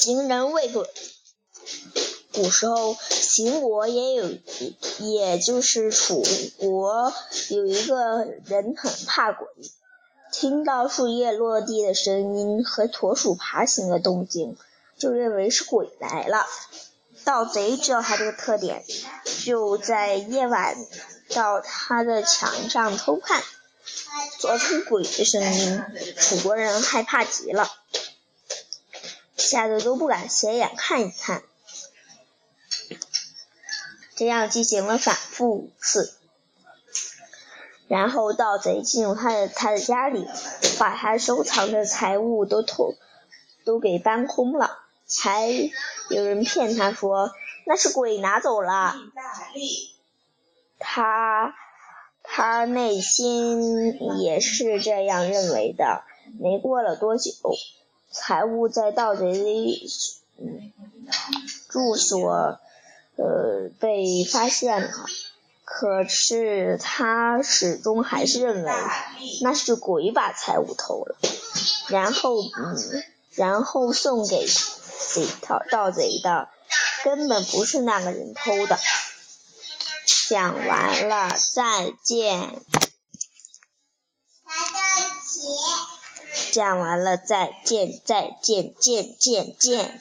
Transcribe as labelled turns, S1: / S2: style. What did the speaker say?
S1: 行人畏鬼。古时候，秦国也有，也就是楚国有一个人很怕鬼，听到树叶落地的声音和驼鼠爬行的动静，就认为是鬼来了。盗贼知道他这个特点，就在夜晚到他的墙上偷看，做出鬼的声音。楚国人害怕极了，吓得都不敢斜眼看一看。这样进行了反复五次，然后盗贼进入他的他的家里，把他收藏的财物都偷都给搬空了，还有人骗他说那是鬼拿走了。他他内心也是这样认为的。没过了多久，财物在盗贼的住所。呃，被发现了，可是他始终还是认为那是鬼把财物偷了，然后嗯，然后送给贼盗盗贼的根本不是那个人偷的。讲完了，再见。讲完了，再见，再见，见见见。